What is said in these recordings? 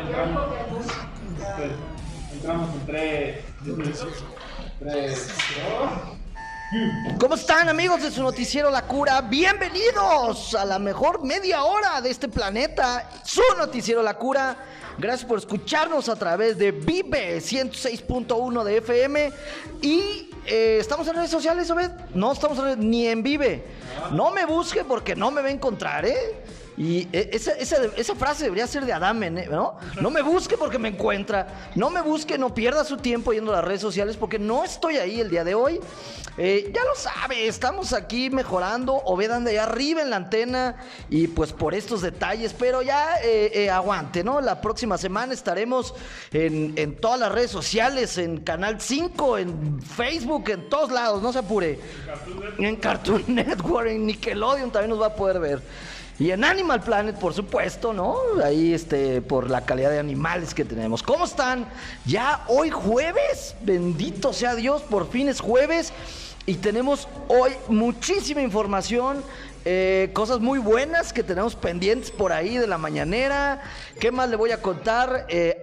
entramos. Entramos en 3, 3, 2. ¿Cómo están amigos de su noticiero La Cura? Bienvenidos a la mejor media hora de este planeta, su noticiero La Cura. Gracias por escucharnos a través de Vive 106.1 de FM y eh, estamos en redes sociales, Obed. No estamos en- ni en Vive. No me busque porque no me va a encontrar, ¿eh? Y eh, esa, frase debería ser de Adame, ¿no? No me busque porque me encuentra. No me busque, no pierda su tiempo yendo a las redes sociales porque no estoy ahí el día de hoy. Eh, ya lo sabe, estamos aquí mejorando. Obed anda allá arriba en la antena y pues por estos detalles, pero ya eh, eh, aguante, ¿no? La próxima semana estaremos en, en todas las redes sociales, en Canal 5, en Facebook, en todos lados, no se apure. En Cartoon Network, en Nickelodeon también nos va a poder ver. Y en Animal Planet, por supuesto, ¿no? Ahí, este, por la calidad de animales que tenemos. ¿Cómo están? Ya hoy jueves, bendito sea Dios, por fin es jueves. Y tenemos hoy muchísima información, eh, cosas muy buenas que tenemos pendientes por ahí de la mañanera. ¿Qué más le voy a contar? Eh,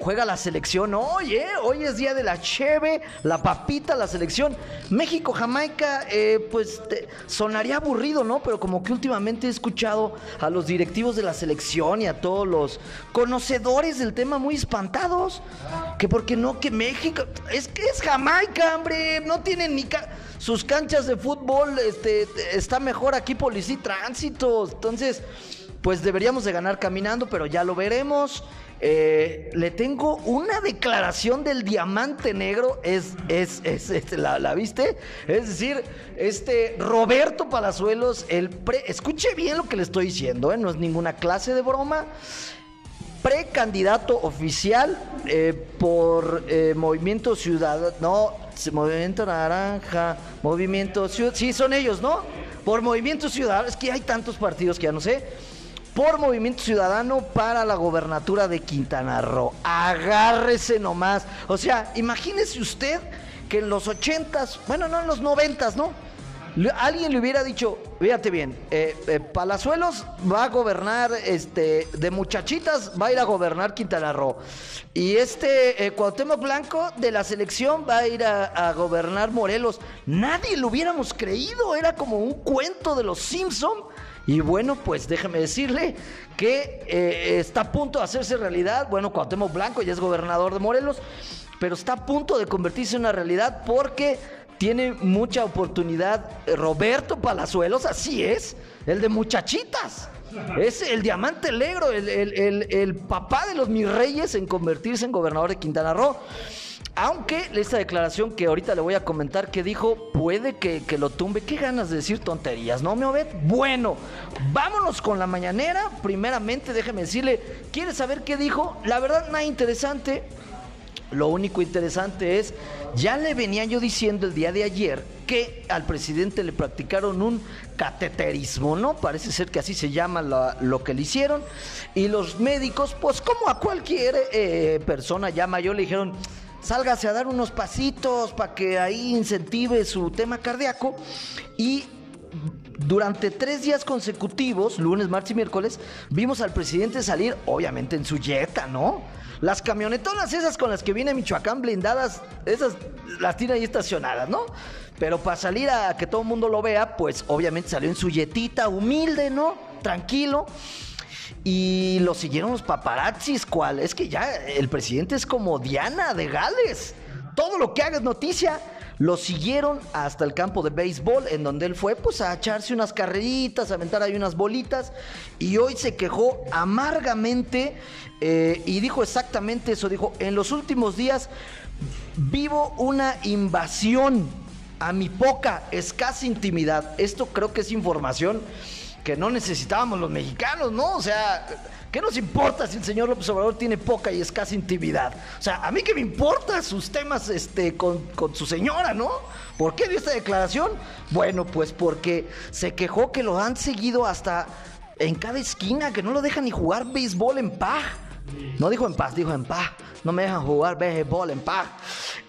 juega la selección hoy, ¿eh? Hoy es día de la cheve, la papita, la selección. México, Jamaica, eh, pues te- sonaría aburrido, ¿no? Pero como que últimamente he escuchado a los directivos de la selección y a todos los conocedores del tema muy espantados. Que porque no, que México. Es que es Jamaica, hombre. No tienen ni. sus canchas de fútbol este, está mejor aquí policía y tránsito. Entonces, pues deberíamos de ganar caminando, pero ya lo veremos. Eh, le tengo una declaración del diamante negro. Es, es, es, es- ¿la, la viste? Es decir, este Roberto Palazuelos, el pre. Escuche bien lo que le estoy diciendo, ¿eh? no es ninguna clase de broma precandidato oficial eh, por eh, Movimiento Ciudadano, no, Movimiento Naranja, Movimiento Ciudadano, sí, son ellos, ¿no? Por Movimiento Ciudadano, es que hay tantos partidos que ya no sé. Por Movimiento Ciudadano para la gobernatura de Quintana Roo. Agárrese nomás. O sea, imagínese usted que en los ochentas, bueno, no en los noventas, ¿no? Alguien le hubiera dicho, fíjate bien, eh, eh, Palazuelos va a gobernar, este, de muchachitas va a ir a gobernar Quintana Roo. Y este eh, Cuauhtémoc Blanco de la selección va a ir a, a gobernar Morelos. Nadie lo hubiéramos creído, era como un cuento de los Simpson. Y bueno, pues déjeme decirle que eh, está a punto de hacerse realidad. Bueno, Cuauhtémoc Blanco ya es gobernador de Morelos, pero está a punto de convertirse en una realidad porque tiene mucha oportunidad eh, Roberto Palazuelos, así es, el de muchachitas. Es el diamante negro, el, el- el- papá de los mis reyes en convertirse en gobernador de Quintana Roo. Aunque esta declaración que ahorita le voy a comentar que dijo, puede que, que lo tumbe. Qué ganas de decir tonterías, ¿no, me Obed? Bueno, vámonos con la mañanera. Primeramente, déjeme decirle, ¿quiere saber qué dijo? La verdad, nada interesante. Lo único interesante es, ya le venía yo diciendo el día de ayer que al presidente le practicaron un cateterismo, ¿no? Parece ser que así se llama la- lo que le hicieron. Y los médicos, pues como a cualquier eh, persona ya mayor, le dijeron, sálgase a dar unos pasitos para que ahí incentive su tema cardíaco. Y durante tres días consecutivos, lunes, martes y miércoles, vimos al presidente salir, obviamente en su yeta, ¿no? Las camionetonas esas con las que viene Michoacán blindadas, esas las tiene ahí estacionadas, ¿no? Pero para salir a que todo el mundo lo vea, pues obviamente salió en su yetita, humilde, ¿no? Tranquilo. Y lo siguieron los paparazzis, ¿cuál? Es que ya el presidente es como Diana de Gales. Todo lo que haga es noticia. Lo siguieron hasta el campo de béisbol, en donde él fue pues a echarse unas carreritas, a aventar ahí unas bolitas. Y hoy se quejó amargamente eh, y dijo exactamente eso. Dijo, en los últimos días vivo una invasión a mi poca, escasa intimidad. Esto creo que es información que no necesitábamos los mexicanos, ¿no? O sea, ¿qué nos importa si el señor López Obrador tiene poca y escasa intimidad? O sea, a mí que me importa sus temas este, con, con su señora, ¿no? ¿Por qué dio esta declaración? Bueno, pues porque se quejó que lo han seguido hasta en cada esquina, que no lo dejan ni jugar béisbol en paz. No dijo en paz, dijo en paz. No me dejan jugar béisbol en paz.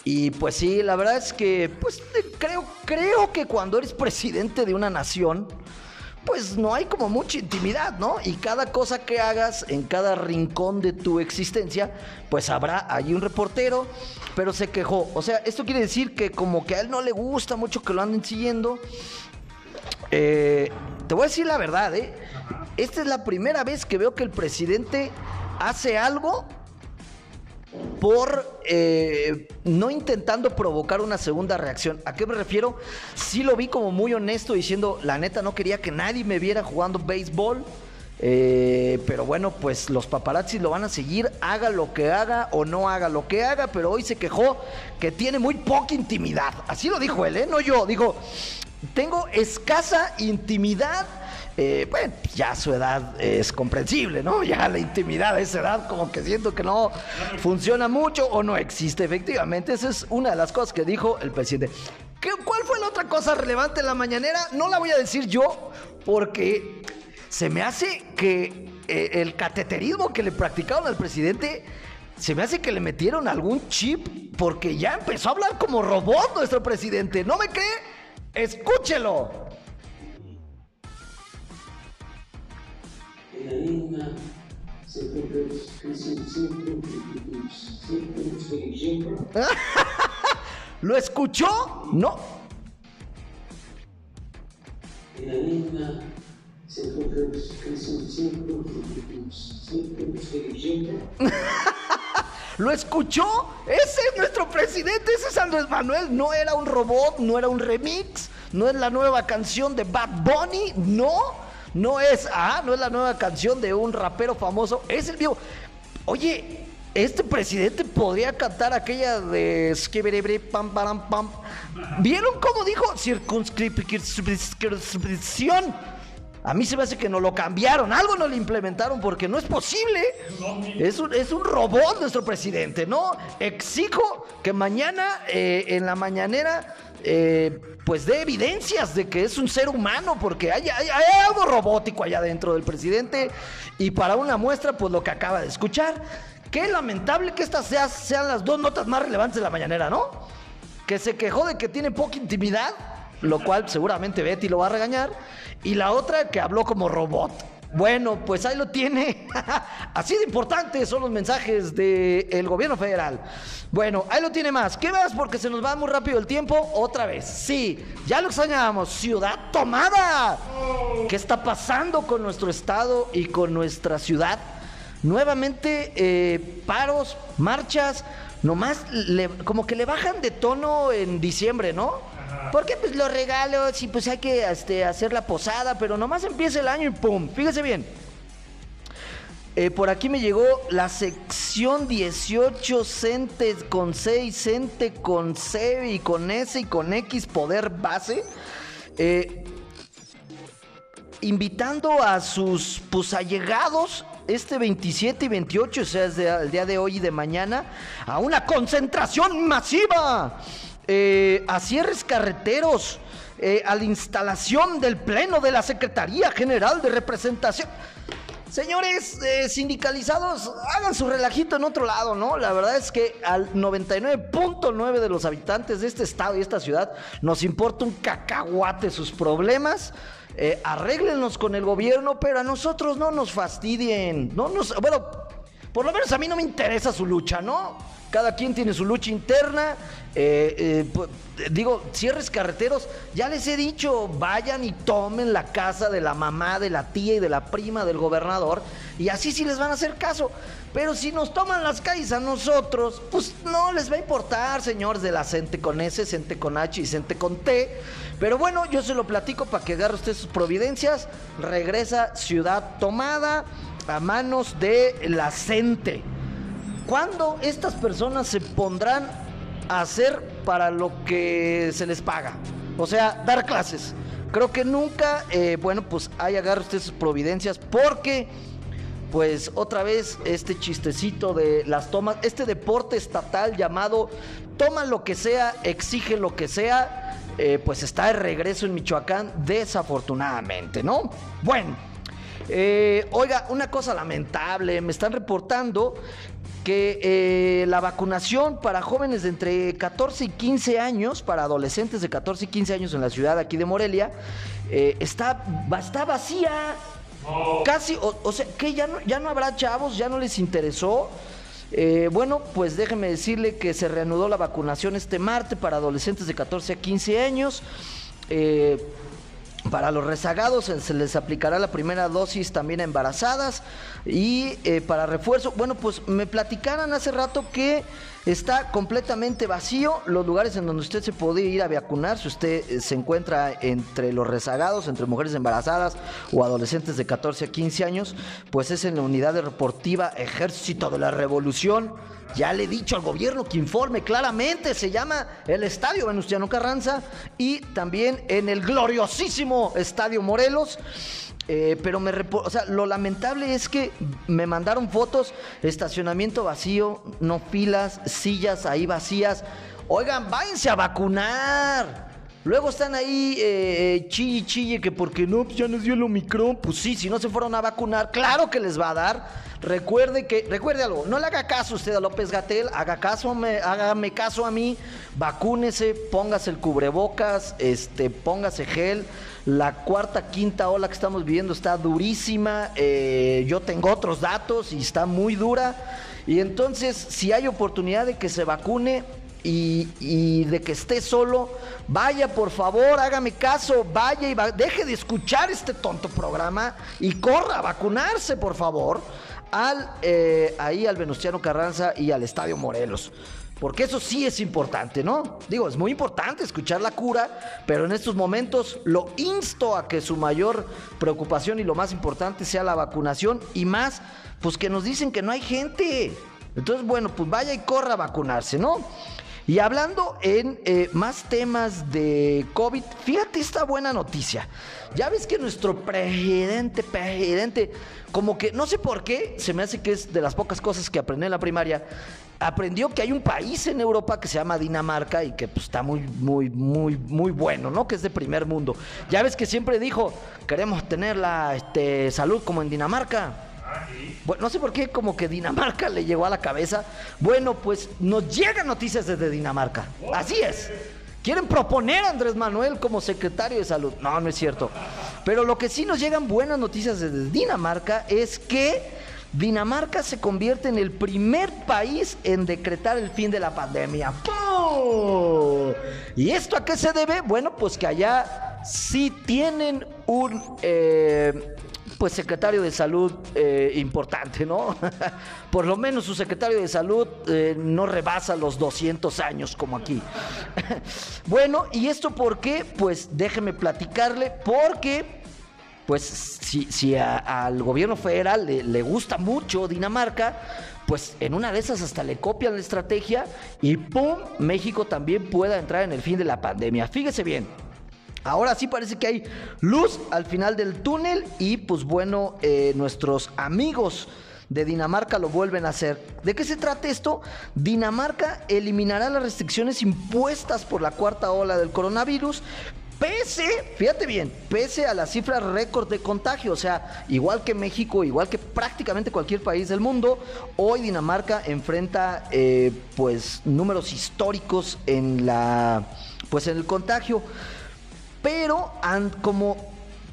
Y pues sí, la verdad es que, pues creo, creo que cuando eres presidente de una nación, pues no hay como mucha intimidad, ¿no? Y cada cosa que hagas en cada rincón de tu existencia, pues habrá allí un reportero, pero se quejó. O sea, esto quiere decir que como que a él no le gusta mucho que lo anden siguiendo. Eh, te voy a decir la verdad, ¿eh? Esta es la primera vez que veo que el presidente hace algo por eh, no intentando provocar una segunda reacción. ¿A qué me refiero? Sí lo vi como muy honesto diciendo, la neta no quería que nadie me viera jugando béisbol. Eh, pero bueno, pues los paparazzis lo van a seguir, haga lo que haga o no haga lo que haga, pero hoy se quejó que tiene muy poca intimidad. Así lo dijo él, ¿eh? No yo. Dijo, tengo escasa intimidad eh, bueno, ya su edad es comprensible, ¿no? Ya la intimidad de esa edad como que siento que no funciona mucho o no existe efectivamente. Esa es una de las cosas que dijo el presidente. ¿Qué, ¿Cuál fue la otra cosa relevante en la mañanera? No la voy a decir yo porque se me hace que eh, el cateterismo que le practicaron al presidente, se me hace que le metieron algún chip porque ya empezó a hablar como robot nuestro presidente. ¿No me cree? Escúchelo. ¿Lo escuchó? No. ¿Lo escuchó? Ese es nuestro presidente, ese es Andrés Manuel. No era un robot, no era un remix, no es la nueva canción de Bad Bunny, no. No es, ah, no es la nueva canción de un rapero famoso, es el vivo. Oye, este presidente podría cantar aquella de pam pam pam. ¿Vieron cómo dijo circunscripción? A mí se me hace que no lo cambiaron, algo no lo implementaron porque no es posible. Es un, es un robot nuestro presidente, ¿no? Exijo que mañana eh, en la mañanera eh, pues dé evidencias de que es un ser humano, porque hay, hay, algo robótico allá dentro del presidente. Y para una muestra, pues lo que acaba de escuchar. Qué lamentable que estas sean las dos notas más relevantes de la mañanera, ¿no? Que se quejó de que tiene poca intimidad, lo cual seguramente Betty lo va a regañar. Y la otra que habló como robot. Bueno, pues ahí lo tiene. Así de importantes son los mensajes del gobierno federal. Bueno, ahí lo tiene más. ¿Qué más? Porque se nos va muy rápido el tiempo. Otra vez. Sí, ya lo extrañábamos. Ciudad tomada. ¿Qué está pasando con nuestro estado y con nuestra ciudad? Nuevamente, eh, paros, marchas. Nomás como que le bajan de tono en diciembre, ¿no? Porque pues los regalos y pues hay que este, hacer la posada, pero nomás empieza el año y ¡pum! Fíjese bien. Eh, por aquí me llegó la sección 18 centes con C y cente con C y con S y con X poder base. Eh, invitando a sus pues allegados este 27 y 28, o sea, el día de hoy y de mañana, a una concentración masiva eh, a cierres carreteros, eh, a la instalación del Pleno de la Secretaría General de Representación. Señores eh, sindicalizados, hagan su relajito en otro lado, ¿no? La verdad es que al 99.9 de los habitantes de este estado y esta ciudad nos importa un cacahuate sus problemas. Eh, con el gobierno, pero a nosotros no nos fastidien. No nos, bueno, por lo menos a mí no me interesa su lucha, ¿no? Cada quien tiene su lucha interna. Eh, eh, digo, cierres carreteros, ya les he dicho, vayan y tomen la casa de la mamá, de la tía y de la prima del gobernador, y así sí les van a hacer caso. Pero si nos toman las calles a nosotros, pues no les va a importar, señores de la Cente con S, Cente con H y Cente con T. Pero bueno, yo se lo platico para que agarre usted sus providencias. Regresa Ciudad Tomada a manos de la Cente. ¿Cuándo estas personas se pondrán a hacer para lo que se les paga? O sea, dar clases. Creo que nunca, eh, bueno, pues hay agarre usted sus providencias porque, pues otra vez este chistecito de las tomas, este deporte estatal llamado toma lo que sea, exige lo que sea, eh, pues está de regreso en Michoacán, desafortunadamente, ¿no? Bueno. Eh, oiga, una cosa lamentable, me están reportando que eh, la vacunación para jóvenes de entre 14 y 15 años, para adolescentes de 14 y 15 años en la ciudad aquí de Morelia, eh, está, está vacía. Casi, o, sea, que ya no, ya no habrá chavos, ya no les interesó. Eh, bueno, pues déjeme decirle que se reanudó la vacunación este martes para adolescentes de 14 a 15 años. Eh, para los rezagados se les aplicará la primera dosis también a embarazadas y eh, para refuerzo, bueno, pues me platicaran hace rato que está completamente vacío los lugares en donde usted se puede ir a vacunar si usted eh, se encuentra entre los rezagados, entre mujeres embarazadas o adolescentes de 14 a 15 años, pues es en la unidad deportiva Ejército de la Revolución ya le he dicho al gobierno que informe claramente. Se llama el Estadio Venustiano Carranza y también en el gloriosísimo Estadio Morelos. Eh, pero me o sea, lo lamentable es que me mandaron fotos, estacionamiento vacío, no filas, sillas ahí vacías. Oigan, váyanse a vacunar. Luego están ahí eh, eh, chille, chille, que porque no, pues ya nos dio el Omicron. Pues sí, si no se fueron a vacunar, claro que les va a dar. Recuerde que, recuerde algo, no le haga caso usted a López Gatel, haga caso, me, hágame caso a mí, vacúnese, póngase el cubrebocas, este, póngase gel. La cuarta, quinta ola que estamos viviendo está durísima. Eh, yo tengo otros datos y está muy dura. Y entonces, si hay oportunidad de que se vacune, y, de que esté solo, vaya por favor, hágame caso, vaya y deje de escuchar este tonto programa y corra a vacunarse, por favor al, eh, ahí al Venustiano Carranza y al Estadio Morelos. Porque eso sí es importante, ¿no? Digo, es muy importante escuchar la cura, pero en estos momentos lo insto a que su mayor preocupación y lo más importante sea la vacunación y más, pues que nos dicen que no hay gente. Entonces, bueno, pues vaya y corra a vacunarse, ¿no? Y hablando en eh, más temas de COVID, fíjate esta buena noticia. Ya ves que nuestro presidente, presidente, como que no sé por qué, se me hace que es de las pocas cosas que aprendí en la primaria, aprendió que hay un país en Europa que se llama Dinamarca y que pues, está muy, muy, muy, muy bueno, ¿no? Que es de primer mundo. Ya ves que siempre dijo, queremos tener la este, salud como en Dinamarca. No sé por qué como que Dinamarca le llegó a la cabeza. Bueno, pues nos llegan noticias desde Dinamarca. Así es. Quieren proponer a Andrés Manuel como secretario de salud. No, no es cierto. Pero lo que sí nos llegan buenas noticias desde Dinamarca es que Dinamarca se convierte en el primer país en decretar el fin de la pandemia. ¿Y esto a qué se debe? Bueno, pues que allá sí tienen un... Eh, pues secretario de salud eh, importante, ¿no? Por lo menos su secretario de salud eh, no rebasa los 200 años como aquí. bueno, ¿y esto por qué? Pues déjeme platicarle, porque pues si, si al gobierno federal le, gusta mucho Dinamarca, pues en una de esas hasta le copian la estrategia y ¡pum! México también pueda entrar en el fin de la pandemia. Fíjese bien. Ahora sí parece que hay luz al final del túnel y pues bueno, eh, nuestros amigos de Dinamarca lo vuelven a hacer. ¿De qué se trata esto? Dinamarca eliminará las restricciones impuestas por la cuarta ola del coronavirus. Pese, fíjate bien, pese a las cifras récord de contagio, o sea, igual que México, igual que prácticamente cualquier país del mundo, hoy Dinamarca enfrenta eh, pues números históricos en la pues en el contagio. Pero como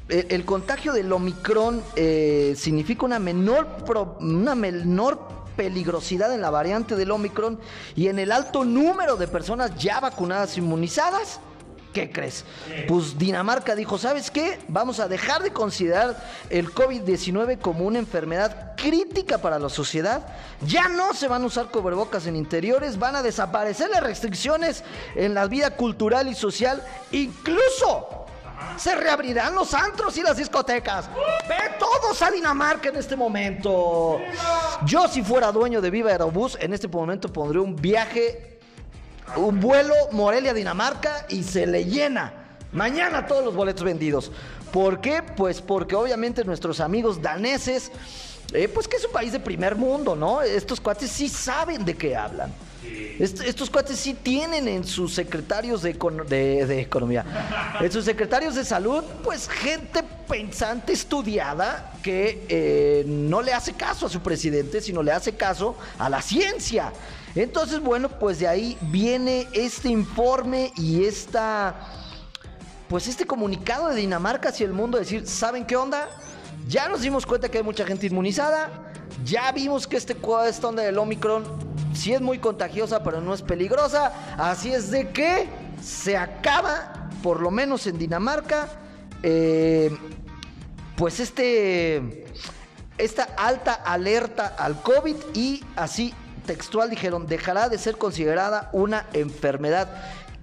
el, contagio del Omicron eh, significa una menor, una menor peligrosidad en la variante del Omicron y en el alto número de personas ya vacunadas inmunizadas, ¿qué crees? Pues Dinamarca dijo, ¿sabes qué? Vamos a dejar de considerar el COVID-19 como una enfermedad crítica para la sociedad. Ya no se van a usar cubrebocas en interiores, van a desaparecer las restricciones en la vida cultural y social, incluso se reabrirán los antros y las discotecas. Ve todos a Dinamarca en este momento. Yo si fuera dueño de Viva Aerobús, en este momento pondría un viaje, un vuelo Morelia-Dinamarca y se le llena. Mañana todos los boletos vendidos. ¿Por qué? Pues porque obviamente nuestros amigos daneses, eh, pues que es un país de primer mundo, ¿no? Estos cuates sí saben de qué hablan estos cuates sí tienen en sus secretarios de, economía, en sus secretarios de salud, pues gente pensante estudiada que eh, no le hace caso a su presidente, sino le hace caso a la ciencia. Entonces, bueno, pues de ahí viene este informe y esta, pues este comunicado de Dinamarca hacia el mundo, decir, ¿saben qué onda? Ya nos dimos cuenta que hay mucha gente inmunizada, ya vimos que este, esta onda del Omicron sí es muy contagiosa, pero no es peligrosa, así es de que se acaba, por lo menos en Dinamarca, eh, pues este, esta alta alerta al COVID y así textual dijeron, dejará de ser considerada una enfermedad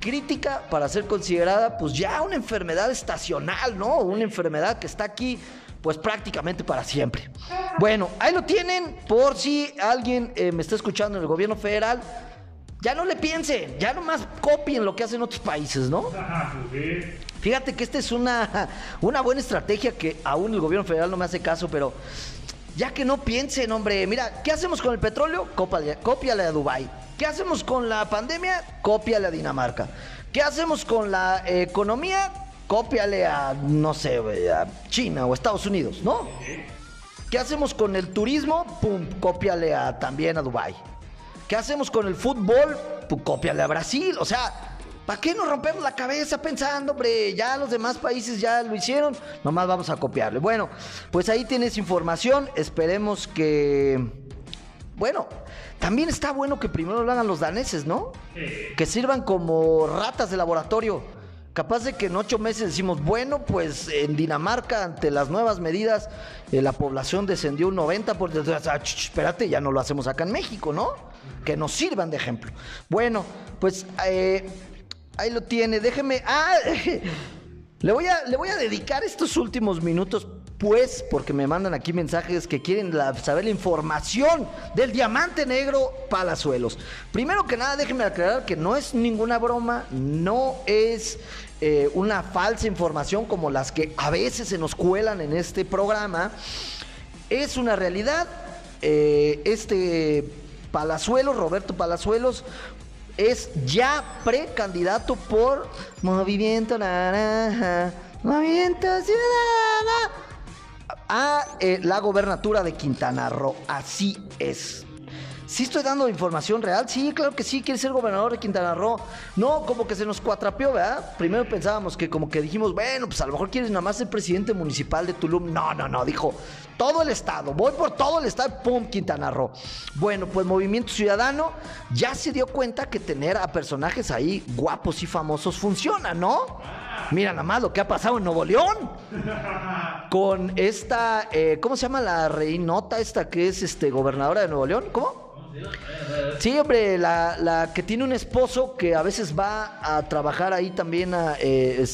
crítica para ser considerada pues ya una enfermedad estacional, ¿no? Una enfermedad que está aquí pues prácticamente para siempre. Bueno, ahí lo tienen por si alguien eh, me está escuchando en el gobierno federal. Ya no le piensen, ya nomás copien lo que hacen otros países, ¿no? Fíjate que esta es una, una buena estrategia que aún el gobierno federal no me hace caso, pero ya que no piensen, hombre, mira, ¿qué hacemos con el petróleo? Cópiale, a Dubái. ¿Qué hacemos con la pandemia? Cópiale a Dinamarca. ¿Qué hacemos con la economía? Cópiale a, no sé, a China o Estados Unidos, ¿no? ¿Qué hacemos con el turismo? Pum, cópiale a, también a Dubái. ¿Qué hacemos con el fútbol? Pues cópiale a Brasil. O sea, ¿Para qué nos rompemos la cabeza pensando, hombre? Ya los demás países ya lo hicieron, nomás vamos a copiarle. Bueno, pues ahí tienes información, esperemos que... Bueno, también está bueno que primero lo hagan los daneses, ¿no? Que sirvan como ratas de laboratorio. Capaz de que en ocho meses decimos, bueno, pues en Dinamarca, ante las nuevas medidas, eh, la población descendió un 90%. Por... Ah, espérate, ya no lo hacemos acá en México, ¿no? Que nos sirvan de ejemplo. Bueno, pues eh, Ahí lo tiene. Déjeme. Ah, le voy a, le voy a dedicar estos últimos minutos, pues, porque me mandan aquí mensajes que quieren saber la información del diamante negro Palazuelos. Primero que nada, déjenme aclarar que no es ninguna broma, no es eh, una falsa información como las que a veces se nos cuelan en este programa. Es una realidad. Eh, este Palazuelos, Roberto Palazuelos, es ya precandidato por Movimiento Naranja, Movimiento Ciudadana a eh, la gobernatura de Quintana Roo. Así es. ¿Sí estoy dando información real? Sí, claro que sí, quiere ser gobernador de Quintana Roo. No, como que se nos cuatrapeó, ¿verdad? Primero pensábamos que como que dijimos, bueno, pues a lo mejor quieres nada más ser presidente municipal de Tulum. No, no, no, dijo, todo el estado, voy por todo el estado, ¡pum! Quintana Roo. Bueno, pues Movimiento Ciudadano ya se dio cuenta que tener a personajes ahí guapos y famosos funciona, ¿no? Mira nada más lo que ha pasado en Nuevo León. Con esta, eh, ¿cómo se llama la reinota esta que es este gobernadora de Nuevo León? ¿Cómo? Sí, hombre, la, que tiene un esposo que a veces va a trabajar ahí también, eh,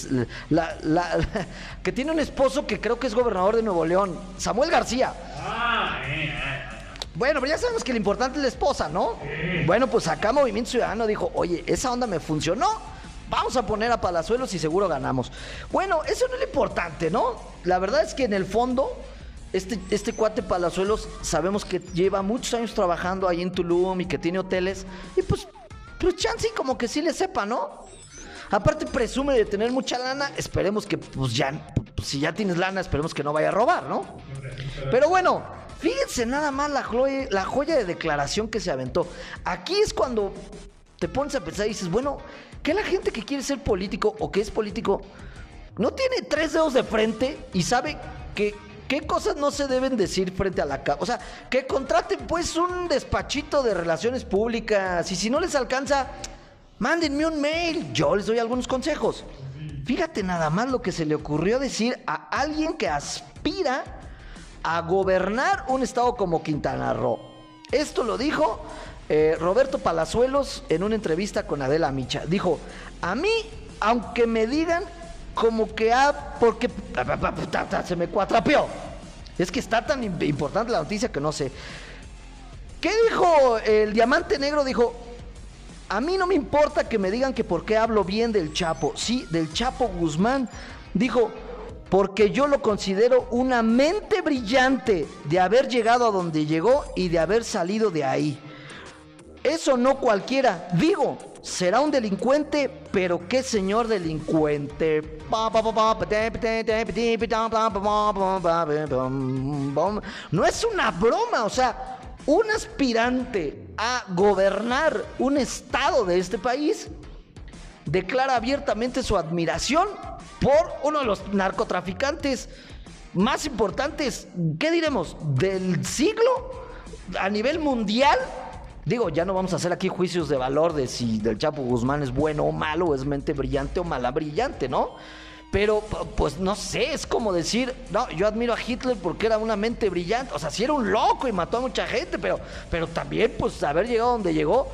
la, que tiene un esposo que creo que es gobernador de Nuevo León, Samuel García. Bueno, pero ya sabemos que lo importante es la esposa, ¿no? Bueno, pues acá Movimiento Ciudadano dijo, oye, esa onda me funcionó, vamos a poner a Palazuelos y seguro ganamos. Bueno, eso no es lo importante, ¿no? La verdad es que en el fondo este, este cuate Palazuelos sabemos que lleva muchos años trabajando ahí en Tulum y que tiene hoteles. Y pues, pues chance como que sí le sepa, ¿no? Aparte presume de tener mucha lana, esperemos que pues ya, pues, si ya tienes lana, esperemos que no vaya a robar, ¿no? Pero bueno, fíjense nada más la joya, la joya de declaración que se aventó. Aquí es cuando te pones a pensar y dices, bueno, que la gente que quiere ser político o que es político no tiene tres dedos de frente y sabe que ¿Qué cosas no se deben decir frente a la cámara? O sea, que contraten pues un despachito de relaciones públicas y si no les alcanza, mándenme un mail, yo les doy algunos consejos. Fíjate nada más lo que se le ocurrió decir a alguien que aspira a gobernar un estado como Quintana Roo. Esto lo dijo eh, Roberto Palazuelos en una entrevista con Adela Micha. Dijo, a mí, aunque me digan como que ah, porque se me cuatrapeó. Es que está tan importante la noticia que no sé. ¿Qué dijo el diamante negro? Dijo, a mí no me importa que me digan que por qué hablo bien del Chapo. Sí, del Chapo Guzmán. Dijo, porque yo lo considero una mente brillante de haber llegado a donde llegó y de haber salido de ahí. Eso no cualquiera. Digo, será un delincuente, pero qué señor delincuente. No es una broma, o sea, un aspirante a gobernar un estado de este país declara abiertamente su admiración por uno de los narcotraficantes más importantes, ¿qué diremos? ¿Del siglo? ¿A nivel mundial? Digo, ya no vamos a hacer aquí juicios de valor de si del Chapo Guzmán es bueno o malo, es mente brillante o mala brillante, ¿no? Pero, pues no sé, es como decir, no, yo admiro a Hitler porque era una mente brillante, o sea, sí era un loco y mató a mucha gente, pero, pero también, pues, haber llegado donde llegó,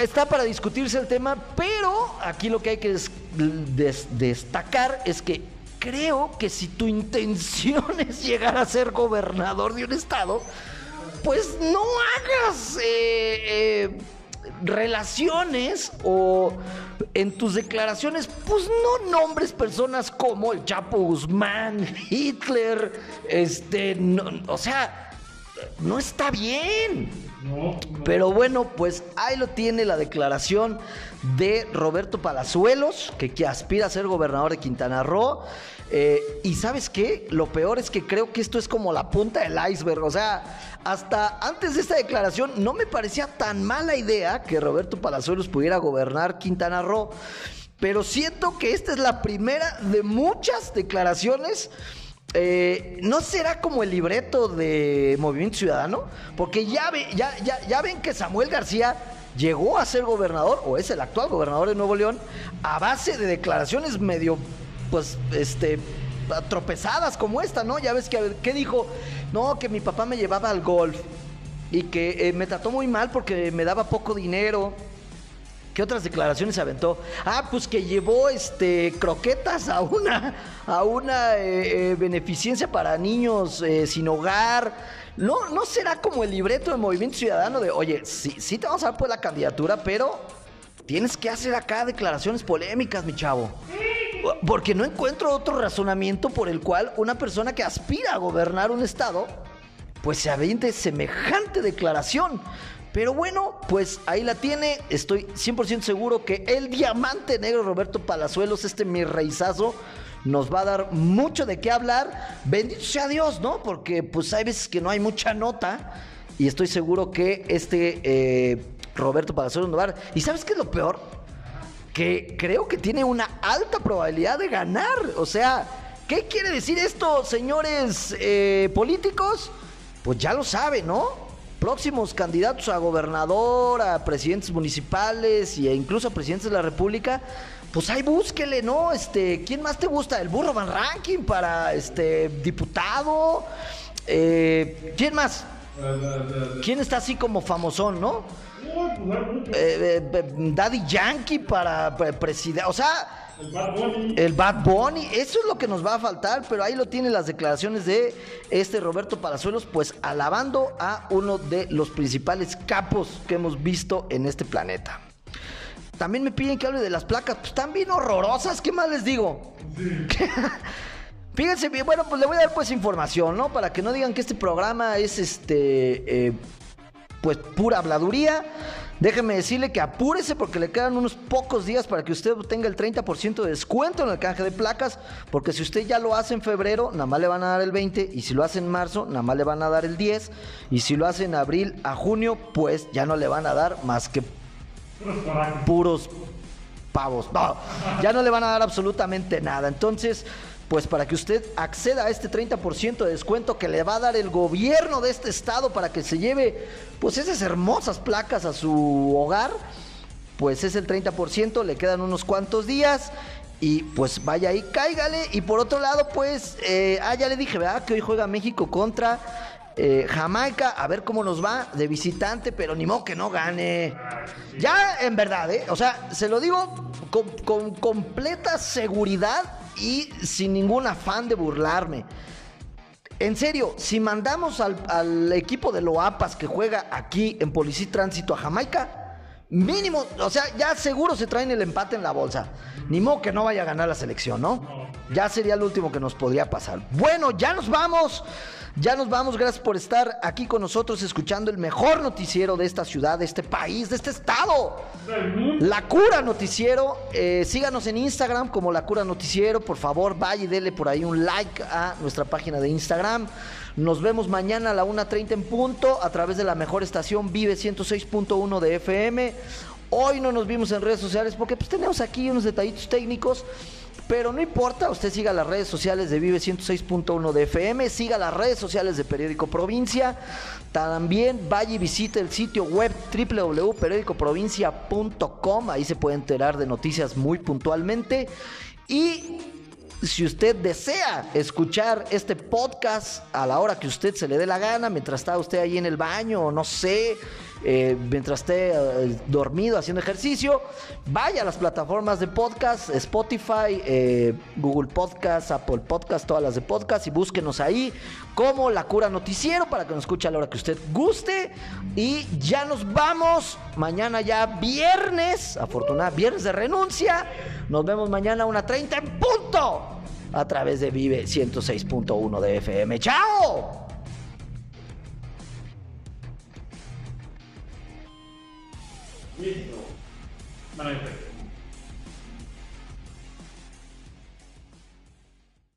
está para discutirse el tema, pero aquí lo que hay que destacar es que creo que si tu intención es llegar a ser gobernador de un estado, pues no hagas eh, eh, relaciones o en tus declaraciones, pues no nombres personas como el Chapo Guzmán, Hitler, este, o sea, no está bien. Pero bueno, pues ahí lo tiene la declaración de Roberto Palazuelos, que, que aspira a ser gobernador de Quintana Roo. Eh, y sabes qué, lo peor es que creo que esto es como la punta del iceberg. O sea, hasta antes de esta declaración no me parecía tan mala idea que Roberto Palazuelos pudiera gobernar Quintana Roo. Pero siento que esta es la primera de muchas declaraciones eh, ¿No será como el libreto de Movimiento Ciudadano? Porque ya, ven que Samuel García llegó a ser gobernador, o es el actual gobernador de Nuevo León, a base de declaraciones medio, pues, este, tropezadas como esta, ¿no? Ya ves que, ¿qué dijo? No, que mi papá me llevaba al golf y que eh, me trató muy mal porque me daba poco dinero ¿Qué otras declaraciones aventó? Ah, pues que llevó este croquetas a una, a una eh, eh, beneficencia para niños sin hogar. No, no será como el libreto del Movimiento Ciudadano de, oye, sí, sí te vamos a dar pues la candidatura, pero tienes que hacer acá declaraciones polémicas, mi chavo. Porque no encuentro otro razonamiento por el cual una persona que aspira a gobernar un estado, pues se aviente semejante declaración. Pero bueno, pues ahí la tiene. Estoy 100% seguro que el diamante negro Roberto Palazuelos, este mi reizazo, nos va a dar mucho de qué hablar. Bendito sea Dios, ¿no? Porque pues hay veces que no hay mucha nota. Y estoy seguro que este eh, Roberto Palazuelos nos va a dar. ¿Y sabes qué es lo peor? Que creo que tiene una alta probabilidad de ganar. O sea, ¿qué quiere decir esto, señores eh, políticos? Pues ya lo saben, ¿no? próximos candidatos a gobernador, a presidentes municipales e incluso a presidentes de la República, pues ahí búsquele, ¿no? Este, ¿quién más te gusta? El burro Van Ranking para este diputado. Eh, ¿Quién más? ¿Quién está así como famosón, no? Eh, eh, Daddy Yankee para presidente. O sea, el Bad Bunny. El Bad Bunny. Eso es lo que nos va a faltar, pero ahí lo tienen las declaraciones de este Roberto Palazuelos, pues alabando a uno de los principales capos que hemos visto en este planeta. También me piden que hable de las placas, pues están bien horrorosas, ¿qué más les digo? Fíjense bien, bueno, pues le voy a dar pues información, ¿no? Para que no digan que este programa es este, eh, pues pura habladuría. Déjeme decirle que apúrese porque le quedan unos pocos días para que usted tenga el 30% de descuento en el canje de placas, porque si usted ya lo hace en febrero, nada más le van a dar el 20, y si lo hace en marzo, nada más le van a dar el 10, y si lo hace en abril a junio, pues ya no le van a dar más que puros pavos. No, ya no le van a dar absolutamente nada. Entonces, pues para que usted acceda a este 30% de descuento que le va a dar el gobierno de este estado para que se lleve pues esas hermosas placas a su hogar, pues es el 30%, le quedan unos cuantos días y pues vaya ahí, cáigale. Y por otro lado, pues, eh, ah, ya le dije, ¿verdad? Que hoy juega México contra eh, Jamaica, a ver cómo nos va de visitante, pero ni modo que no gane. Ya, en verdad, ¿eh? O sea, se lo digo con, con completa seguridad y sin ningún afán de burlarme. En serio, si mandamos al, equipo de Loapas que juega aquí en Policía Tránsito a Jamaica, Mínimo, o sea, ya seguro se traen el empate en la bolsa. Ni modo que no vaya a ganar la selección, ¿no? Ya sería lo último que nos podría pasar. Bueno, ya nos vamos. Ya nos vamos, gracias por estar aquí con nosotros escuchando el mejor noticiero de esta ciudad, de este país, de este estado. La Cura Noticiero. Eh, síganos en Instagram como La Cura Noticiero. Por favor, vaya y dele por ahí un like a nuestra página de Instagram. Nos vemos mañana a la 1.30 en punto a través de la mejor estación Vive 106.1 de FM. Hoy no nos vimos en redes sociales porque pues tenemos aquí unos detallitos técnicos. Pero no importa, usted siga las redes sociales de Vive 106.1 de FM, siga las redes sociales de Periódico Provincia. También vaya y visite el sitio web www.periodicoprovincia.com. Ahí se puede enterar de noticias muy puntualmente. Y si usted desea escuchar este podcast a la hora que usted se le dé la gana, mientras está usted ahí en el baño o no sé, eh, mientras esté eh, dormido haciendo ejercicio, vaya a las plataformas de podcast, Spotify, eh, Google Podcast, Apple Podcast, todas las de podcast y búsquenos ahí como La Cura Noticiero para que nos escuche a la hora que usted guste. Y ya nos vamos. Mañana ya viernes, afortunada, viernes de renuncia. Nos vemos mañana a una 30 en punto a través de Vive 106.1 de FM. ¡Chao! メリットを学びたです。